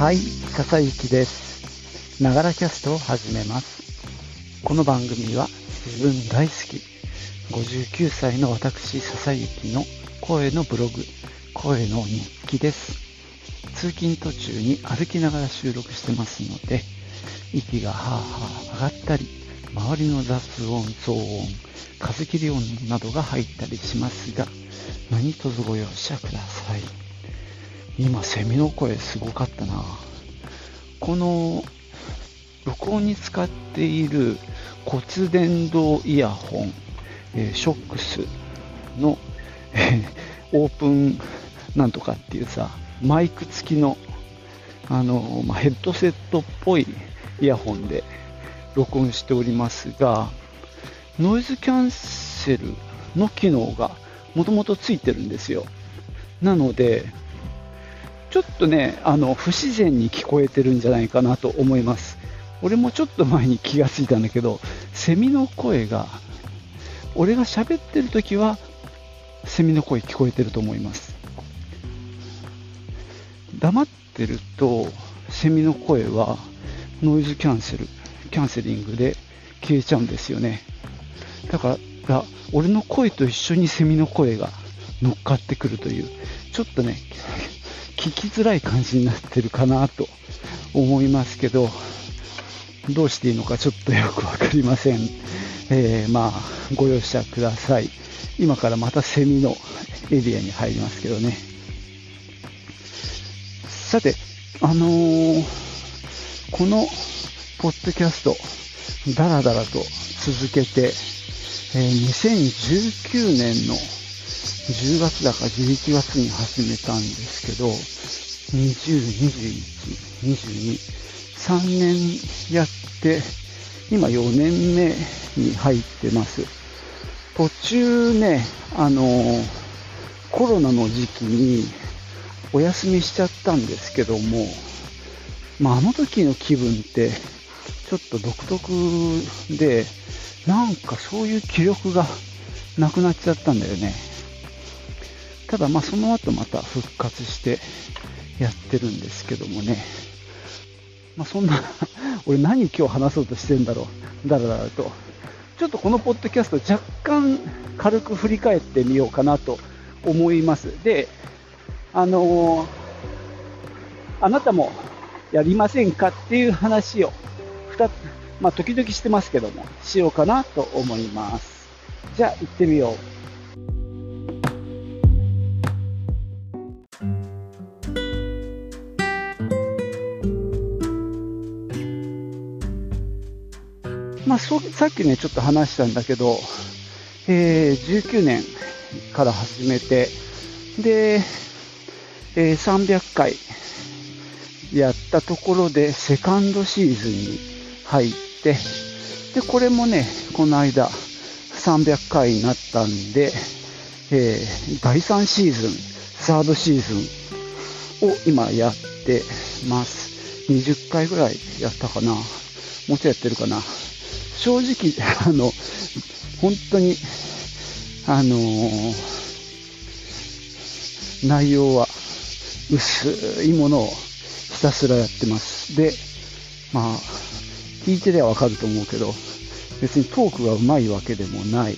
はい、笹幸です。ながらキャストを始めます。この番組は自分大好き、59歳の私笹幸の声のブログ、声の日記です。通勤途中に歩きながら収録してますので、息がはぁはぁ上がったり、周りの雑音、騒音、風切り音などが入ったりしますが、何卒ご容赦ください。今、セミの声すごかったな。この、録音に使っている骨伝導イヤホン、えーショックスの、えーオープンなんとかっていうさ、マイク付きの、あの、まあ、ヘッドセットっぽいイヤホンで録音しておりますが、ノイズキャンセルの機能がもともとついてるんですよ。なので、ちょっとね、あの、不自然に聞こえてるんじゃないかなと思います。俺もちょっと前に気がついたんだけど、セミの声が、俺が喋ってる時は、セミの声聞こえてると思います。黙ってると、セミの声はノイズキャンセル、キャンセリングで消えちゃうんですよね。だから、俺の声と一緒にセミの声が乗っかってくるという、ちょっとね、聞きづらい感じになってるかなと思いますけど、どうしていいのかちょっとよくわかりません。えーまあ、ご容赦ください。今からまたセミのエリアに入りますけどね。さて、あのーこのポッドキャスト、だらだらと続けて、えー2019年の10月だか11月に始めたんですけど、20、21、22、3年やって、今4年目に入ってます。途中ね、あのコロナの時期にお休みしちゃったんですけども、まあ、あの時の気分って、ちょっと独特で、なんかそういう気力がなくなっちゃったんだよね。ただまあその後また復活してやってるんですけどもね。まあそんな、俺何今日話そうとしてんだろう。だらだらと。ちょっとこのポッドキャスト若干軽く振り返ってみようかなと思います。で、あのーあなたもやりませんかっていう話を、二つ、まあ時々してますけども、しようかなと思います。じゃあ行ってみよう。まあ、さっきね、ちょっと話したんだけど、えー19年から始めて、で、えー300回やったところで、セカンドシーズンに入って、で、これもね、この間、300回になったんで、えー第3シーズン、サードシーズンを今やってます。20回ぐらいやったかな。もうちょいやってるかな。正直、あの、本当に、あのー内容は薄いものをひたすらやってます。で、まあ、聞いてりゃわかると思うけど、別にトークが上手いわけでもない。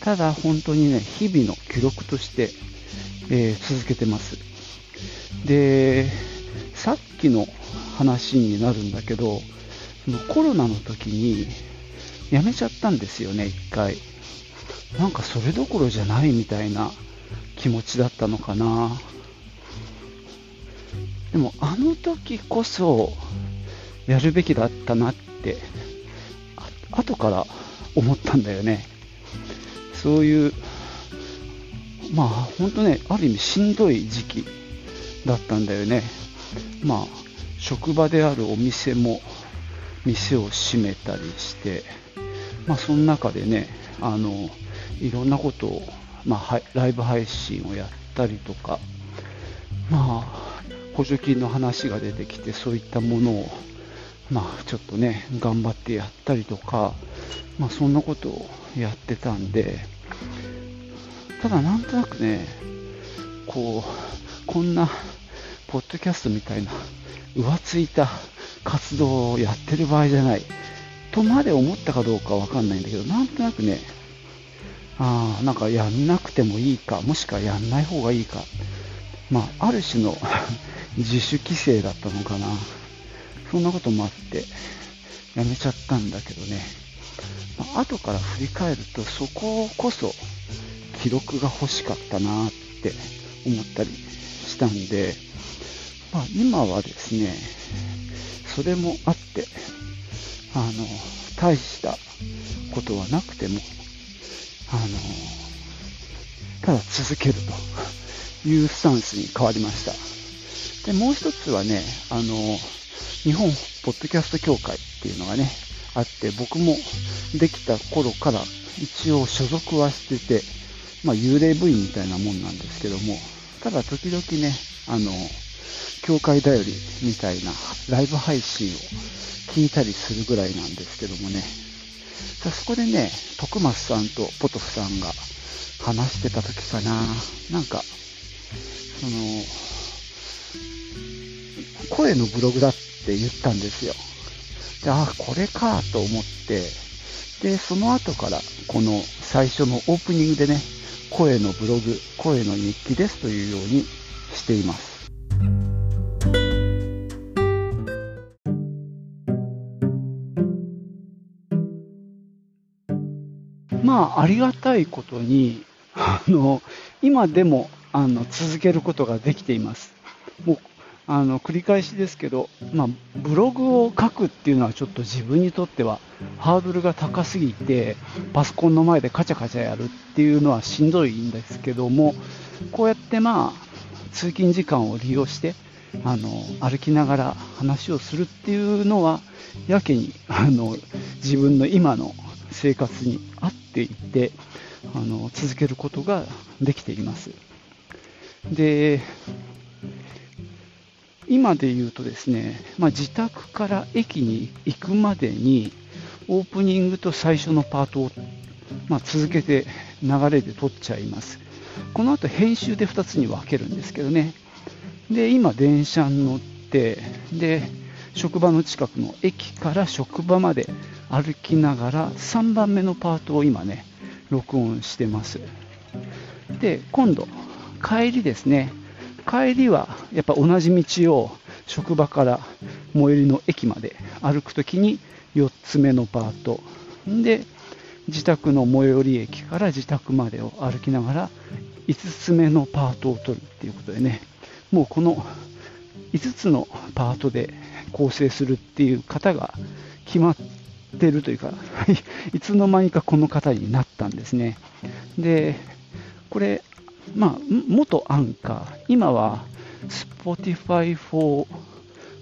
ただ本当にね、日々の記録として、えー続けてます。で、さっきの話になるんだけど、のコロナの時に辞めちゃったんですよね、一回。なんかそれどころじゃないみたいな気持ちだったのかな。でもあの時こそやるべきだったなって、あ後から思ったんだよね。そういう、まあ本当ね、ある意味しんどい時期だったんだよね。まあ、職場であるお店も店を閉めたりして、まあその中でね、あの、いろんなことを、まあライブ配信をやったりとか、まあ、補助金の話が出てきて、そういったものを、まあ、ちょっとね、頑張ってやったりとか、まあ、そんなことをやってたんで、ただなんとなくね、こう、こんな、ポッドキャストみたいな浮ついた活動をやってる場合じゃない。とまで思ったかどうかわかんないんだけど、なんとなくね、ああなんかやんなくてもいいか、もしくはやんない方がいいか、まあ、ある種の 自主規制だったのかな。そんなこともあって、やめちゃったんだけどね。まあ、後から振り返ると、そここそ記録が欲しかったなって思ったりしたんで、まあ、今はですね、それもあって、あの、大したことはなくても、あの、ただ続けるというスタンスに変わりました。で、もう一つはね、あの、日本ポッドキャスト協会っていうのがね、あって、僕もできた頃から一応所属はしてて、まあ、幽霊部員みたいなもんなんですけども、ただ時々ね、あの、教会だよりみたいなライブ配信を聞いたりするぐらいなんですけどもね、さそこでね、徳松さんとポトフさんが話してた時かな、なんか、その、声のブログだって言ったんですよ。で、あ、これかと思って、で、その後からこの最初のオープニングでね、声のブログ、声の日記ですというようにしています。まあ、ありがたいことに、あの、今でも、あの、続けることができています。もう、あの、繰り返しですけど、まあ、ブログを書くっていうのはちょっと自分にとってはハードルが高すぎて、パソコンの前でカチャカチャやるっていうのはしんどいんですけども、こうやってまあ、通勤時間を利用して、あの歩きながら話をするっていうのはやけにあの自分の今の生活に合っていてあの続けることができています。で今で言うとですね、まあ、自宅から駅に行くまでにオープニングと最初のパートを、まあ、続けて流れで撮っちゃいます。この後編集で2つに分けるんですけどね。で、今電車に乗って、で、職場の近くの駅から職場まで歩きながら3番目のパートを今ね、録音してます。で、今度、帰りですね。帰りはやっぱ同じ道を職場から最寄りの駅まで歩くときに4つ目のパート。で、自宅の最寄り駅から自宅までを歩きながら5つ目のパートを取るっていうことでね、もうこの5つのパートで構成するっていう方が決まってるというか いつの間にかこの方になったんですね。で、これ、まあ、元アンカー、今は Spotify for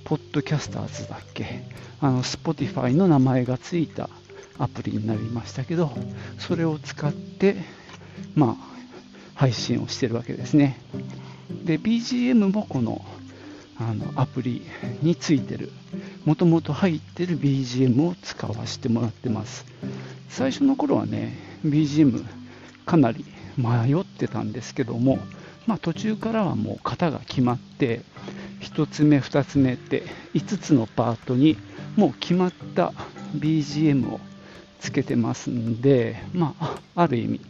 Podcasters だっけ？あの Spotify の名前がついたアプリになりましたけど、それを使って、まあ、配信をしてるわけですね。で、BGM もこのあのアプリについてる、もともと入ってる BGM を使わせてもらってます。最初の頃はね、BGM かなり迷ってたんですけども、まあ、途中からはもう型が決まって、1つ目、2つ目って5つのパートにもう決まった BGM をつけてますんで、まあ、ある意味、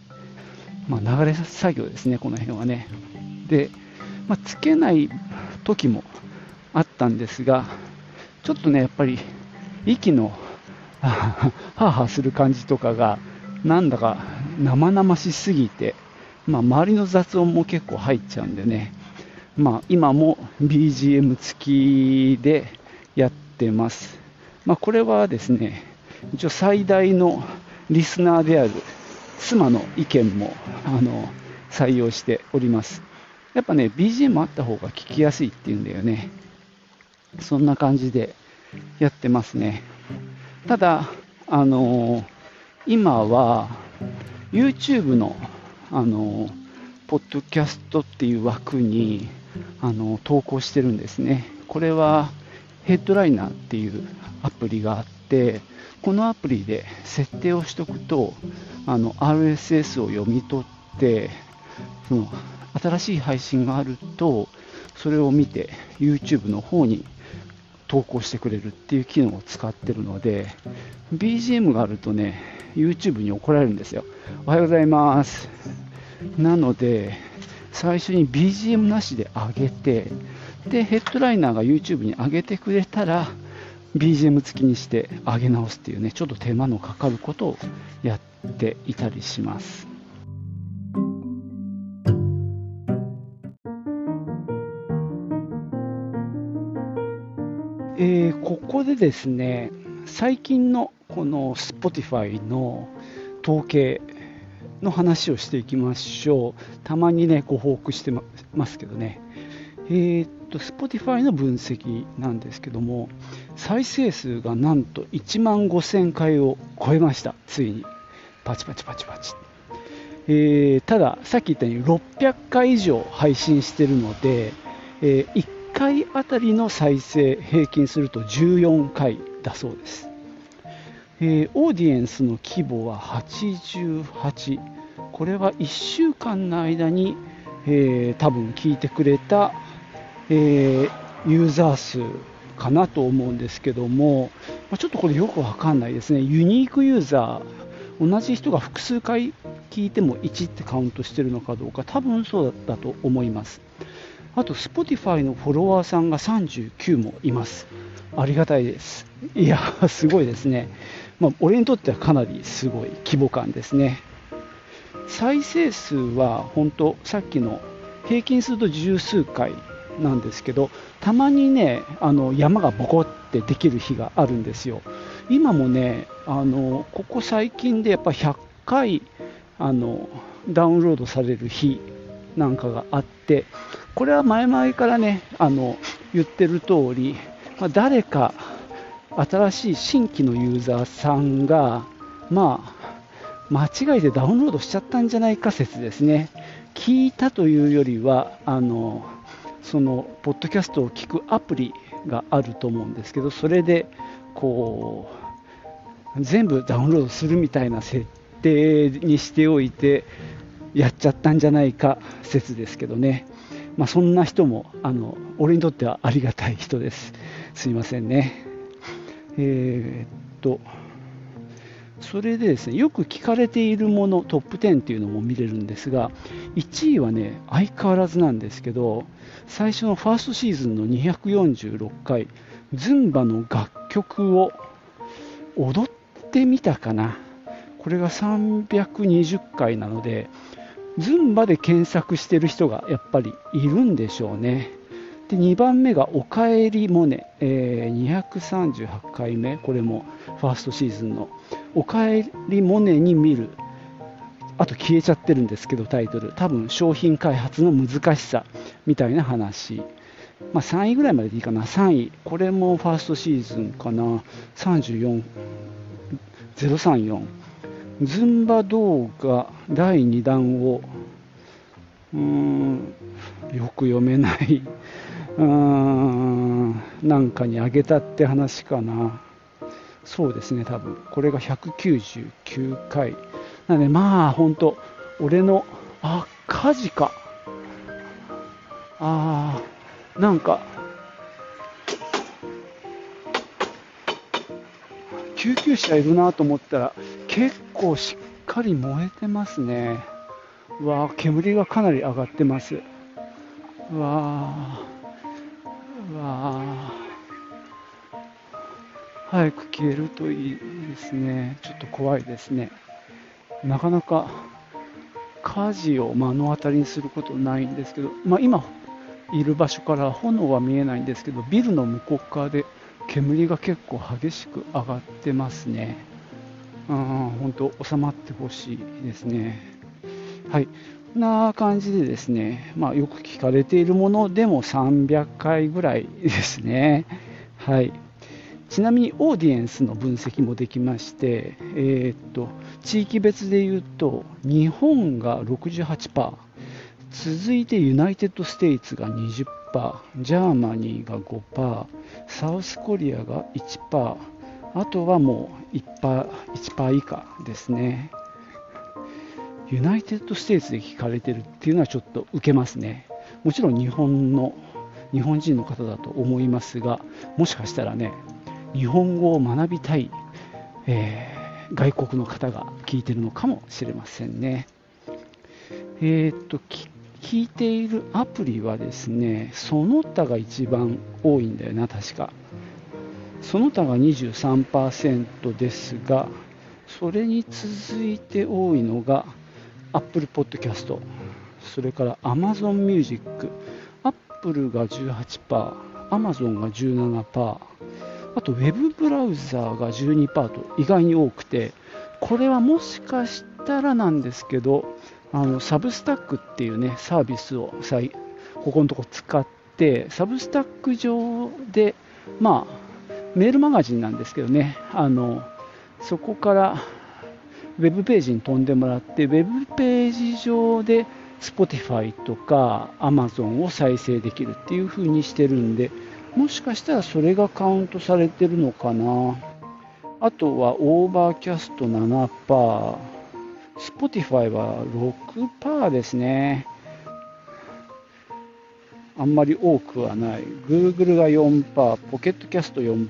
まあ、流れ作業ですね、この辺はね。で、まあ、つけない時もあったんですが、ちょっとね、やっぱり息のハーハーする感じとかが、なんだか生々しすぎて、まあ、周りの雑音も結構入っちゃうんでね、まあ、今も BGM 付きでやってます。まあ、これはですね、一応最大のリスナーである妻の意見もあの採用しております。やっぱね、BGM あった方が聞きやすいっていうんだよね。そんな感じでやってますね。ただ、あのー、今は YouTube の、あのー、ポッドキャストっていう枠に、あのー、投稿してるんですね。これはヘッドライナーっていうアプリがあって、このアプリで設定をしておくと、あの RSS を読み取って、その新しい配信があると、それを見て YouTube の方に投稿してくれるっていう機能を使ってるので BGM があるとね YouTube に怒られるんですよ。おはようございます。なので最初に BGM なしで上げてでヘッドライナーが YouTube に上げてくれたら BGM 付きにして上げ直すっていうねちょっと手間のかかることをやっていたりします。えー、ここでですね最近のこの Spotify の統計の話をしていきましょう。たまにねご報告してますけどね。えー、っと Spotify の分析なんですけども再生数がなんと1万5000回を超えました。ついに。パチパチパチパチ。えー、たださっき言ったように600回以上配信してるので、えー、1回あたりの再生平均すると14回だそうです、えー、オーディエンスの規模は88これは1週間の間に、えー、多分聞いてくれた、えー、ユーザー数かなと思うんですけども、まあ、ちょっとこれよくわかんないですねユニークユーザー同じ人が複数回聞いても1ってカウントしてるのかどうか多分そうだと思いますあと Spotify のフォロワーさんが39もいます。ありがたいです。いや、すごいですね。まあ、俺にとってはかなりすごい規模感ですね。再生数は本当、さっきの平均すると十数回なんですけど、たまにね、あの山がボコってできる日があるんですよ。今もね、あのここ最近でやっぱ100回あのダウンロードされる日なんかがあって、これは前々からね、あの言ってる通り、まあ、誰か新しい新規のユーザーさんが、まあ、間違いでダウンロードしちゃったんじゃないか説ですね。聞いたというよりは、あのそのポッドキャストを聞くアプリがあると思うんですけど、それでこう全部ダウンロードするみたいな設定にしておいて、やっちゃったんじゃないか説ですけどね、まあ、そんな人もあの俺にとってはありがたい人です。すいませんね。えー、っと、それでですね、よく聞かれているもの、トップ10っていうのも見れるんですが、1位はね、相変わらずなんですけど、最初のファーストシーズンの246回、ズンバの楽曲を踊ってみたかな。これが320回なので、ズンバで検索してる人がやっぱりいるんでしょうね。で2番目が「おかえりモネ」えー、238回目これもファーストシーズンの「おかえりモネ」に見る。あと消えちゃってるんですけどタイトル。多分商品開発の難しさみたいな話、まあ、3位ぐらいまででいいかな。3位。これもファーストシーズンかな。34 034ズンバ動画第2弾を。うーん。よく読めない。うーん。なんかにあげたって話かな。そうですね多分これが199回なのでまあ本当俺のあ火事かあーなんか救急車いるなと思ったら結構しっかり燃えてますね。うわ煙がかなり上がってます。うわうわ早く消えるといいですね。ちょっと怖いですね。なかなか火事を目の当たりにすることないんですけど、まあ、今いる場所から炎は見えないんですけど、ビルの向こう側で煙が結構激しく上がってますね。うん本当収まってほしいですね。はい。こんな感じでですね、まあ、よく聞かれているものでも300回ぐらいですね。はい。ちなみにオーディエンスの分析もできまして、えー、っと地域別で言うと日本が68%続いて United States が20% Germany が5% South Korea が1%あとはもう 1%, 1以下ですね。 United States で聞かれてるっていうのはちょっと受けますね。もちろん日本の日本人の方だと思いますがもしかしたらね日本語を学びたい、えー、外国の方が聞いてるのかもしれませんね。えー、っと聞いているアプリはですねその他が一番多いんだよな確かその他が23%ですがそれに続いて多いのが Apple Podcast それから Amazon Music Apple が18%、Amazon が17%、あと Web ブラウザーが12%と意外に多くて、これはもしかしたらなんですけど、あのサブスタックっていうねサービスをさここのとこ使って、サブスタック上で、まあ、メールマガジンなんですけどね、あのそこからウェブページに飛んでもらって、ウェブページ上で Spotify とか Amazon を再生できるっていう風にしてるんで、もしかしたらそれがカウントされてるのかな。あとは Overcast 7%、Spotify は6%ですね。あんまり多くはない。Google が4%、 Pocket Casts 4%、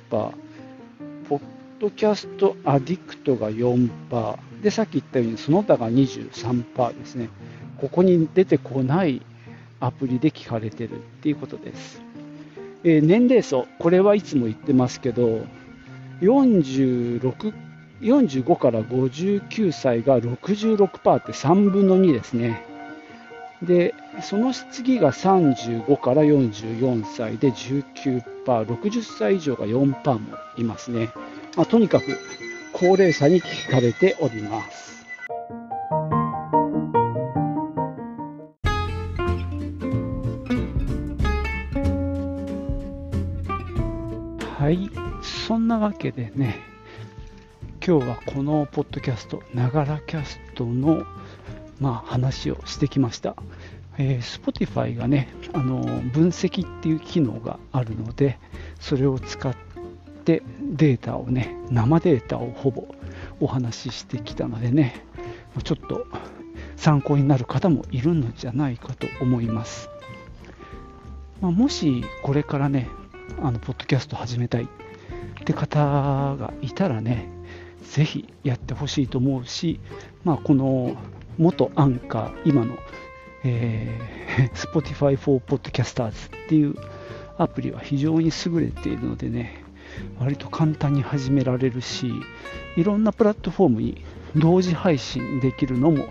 ポッドキャストアディクトが4%、で、さっき言ったようにその他が23%ですね。ここに出てこないアプリで聞かれてるっていうことです。えー、年齢層、これはいつも言ってますけど、45から59歳が66%って3分の2ですね。で、その次が35から44歳で19%、60歳以上が4%もいますね。まあ、とにかく高齢者に聞かれております。そんなわけでね、今日はこのポッドキャスト、ながらキャストの、まあ、話をしてきました。えー、Spotify がね、あの分析っていう機能があるので、それを使ってデータをね、生データをほぼお話ししてきたのでね、ちょっと参考になる方もいるのじゃないかと思います。まあ、もしこれからね、あのポッドキャスト始めたいって方がいたらね、ぜひやってほしいと思うし、まあ、この元アンカー、今の、えー、Spotify for Podcasters っていうアプリは非常に優れているのでね、割と簡単に始められるし、いろんなプラットフォームに同時配信できるのも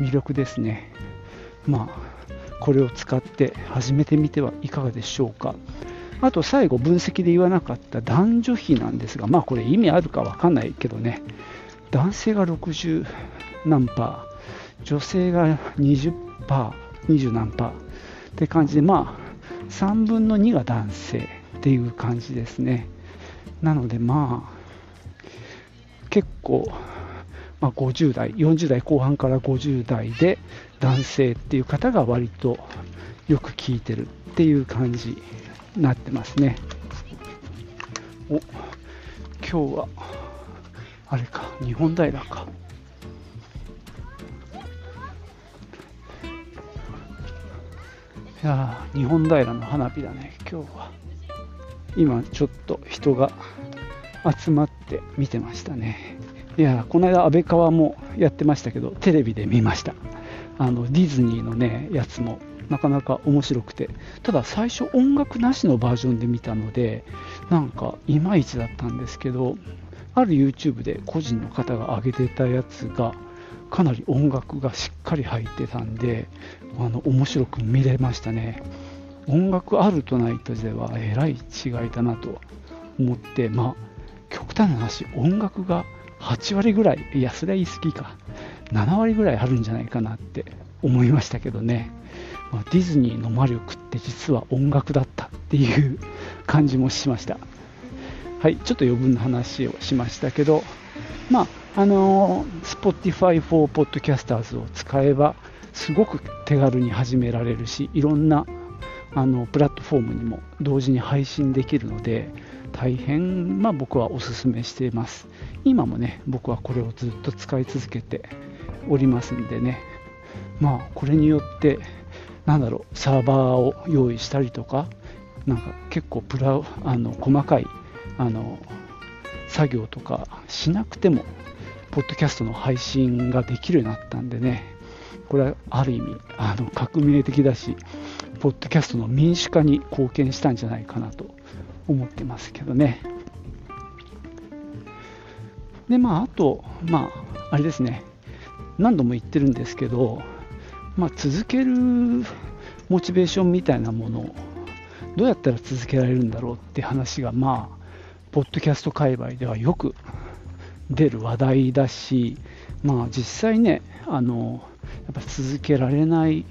魅力ですね。まあ、これを使って始めてみてはいかがでしょうか。あと最後分析で言わなかった男女比なんですが、まあこれ意味あるかわかんないけどね、男性が60何パー、女性が20パー、20何パー。って感じで、まあ3分の2が男性っていう感じですね。なのでまあ結構、まあ、50代、40代後半から50代で男性っていう方が割とよく聞いてるっていう感じ。なってますね。お今日はあれか日本平か。いや日本平の花火だね今日は今ちょっと人が集まって見てましたねいやこの間安倍川もやってましたけどテレビで見ましたあのディズニーのねやつもなかなか面白くて。ただ最初音楽なしのバージョンで見たのでなんかいまいちだったんですけどある YouTube で個人の方が上げてたやつがかなり音楽がしっかり入ってたんであの面白く見れましたね。音楽あるとないとではえらい違いだなと思ってまあ極端な話音楽が8割ぐらいいやそれは言い過ぎか7割ぐらいあるんじゃないかなって思いましたけどねまあ、ディズニーの魔力って実は音楽だったっていう感じもしました。はい、ちょっと余分な話をしましたけど、まあ、あのー、Spotify for Podcasters を使えば、すごく手軽に始められるし、いろんなあのプラットフォームにも同時に配信できるので、大変、まあ、僕はお勧めしています。今もね、僕はこれをずっと使い続けておりますんでね、まあ、これによって、なんだろう、サーバーを用意したりとか、なんか結構プラあの細かいあの作業とかしなくてもポッドキャストの配信ができるようになったんでねこれはある意味あの革命的だしポッドキャストの民主化に貢献したんじゃないかなと思ってますけどね。でまああとまああれですね。何度も言ってるんですけど、まあ、続けるモチベーションみたいなものをどうやったら続けられるんだろうって話がまあポッドキャスト界隈ではよく出る話題だし、まあ、実際ねあのやっぱ続けられない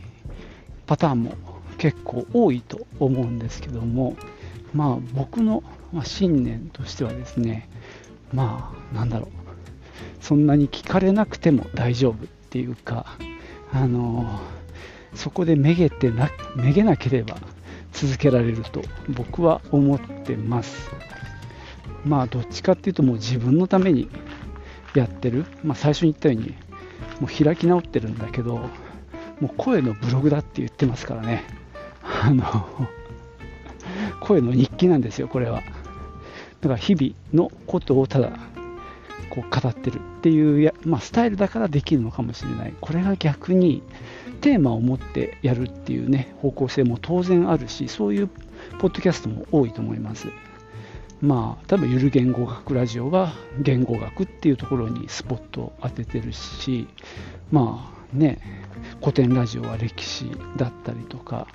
パターンも結構多いと思うんですけども、まあ、僕の信念としてはですねまあなんだろうそんなに聞かれなくても大丈夫っていうかあのそこでめげてなめげなければ続けられると僕は思ってます。まあどっちかっていうともう自分のためにやってる、まあ、最初に言ったようにもう開き直ってるんだけどもう声のブログだって言ってますからね。あの声の日記なんですよこれは。だから日々のことをただこう語ってるっていうや、まあ、スタイルだからできるのかもしれない。これが逆にテーマを持ってやるっていうね方向性も当然あるしそういうポッドキャストも多いと思います。まあ、多分ゆる言語学ラジオが言語学っていうところにスポットを当ててるし、まあね、古典ラジオは歴史だったりとか、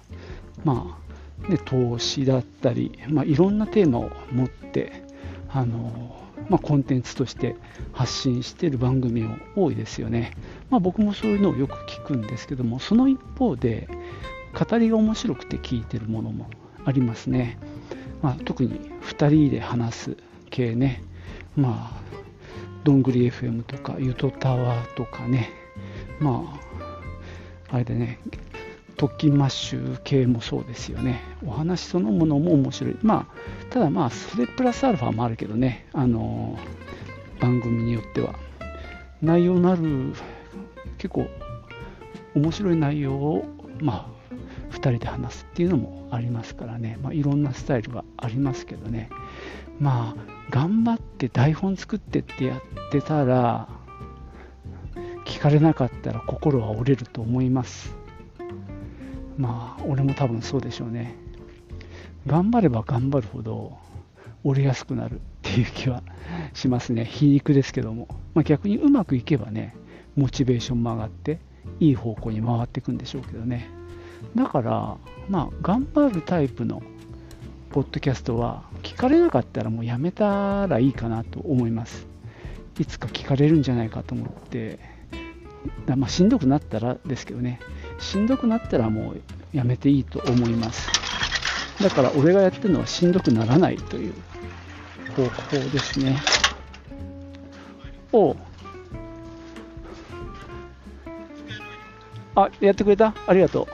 まあね、投資だったり、まあ、いろんなテーマを持って、あのまあ、コンテンツとして発信している番組も多いですよね。まあ、僕もそういうのをよく聞くんですけども、その一方で、語りが面白くて聞いてるものもありますね。まあ、特に2人で話す系ね、まあ、どんぐり FM とか、ゆとタワーとかね、まあ、あれでね、特勤マッシュ系もそうですよね。お話そのものも面白い。まあ、ただまあ、それプラスアルファもあるけどね、あの番組によっては。内容のある、結構面白い内容を、まあ、2人で話すっていうのもありますからね、まあ、いろんなスタイルがありますけどねまあ頑張って台本作ってってやってたら聞かれなかったら心は折れると思いますまあ俺も多分そうでしょうね。頑張れば頑張るほど折れやすくなるっていう気はしますね。皮肉ですけども、まあ、逆にうまくいけばねモチベーションも上がっていい方向に回っていくんでしょうけどね。だから、まあ、頑張るタイプのポッドキャストは聞かれなかったらもうやめたらいいかなと思います。いつか聞かれるんじゃないかと思って、まあ、しんどくなったらですけどね、しんどくなったらもうやめていいと思います。だから俺がやってるのはしんどくならないという方法ですね。おあ、やってくれた？ありがとう。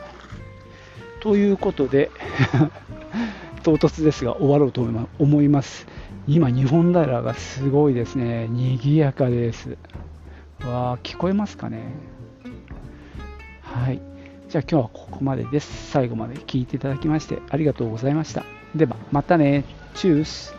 ということで 唐突ですが終わろうと思います。今、日本平がすごいですね。賑やかです。わー、聞こえますかね？はい。じゃあ今日はここまでです。最後まで聞いていただきましてありがとうございました。では、またね。チュース。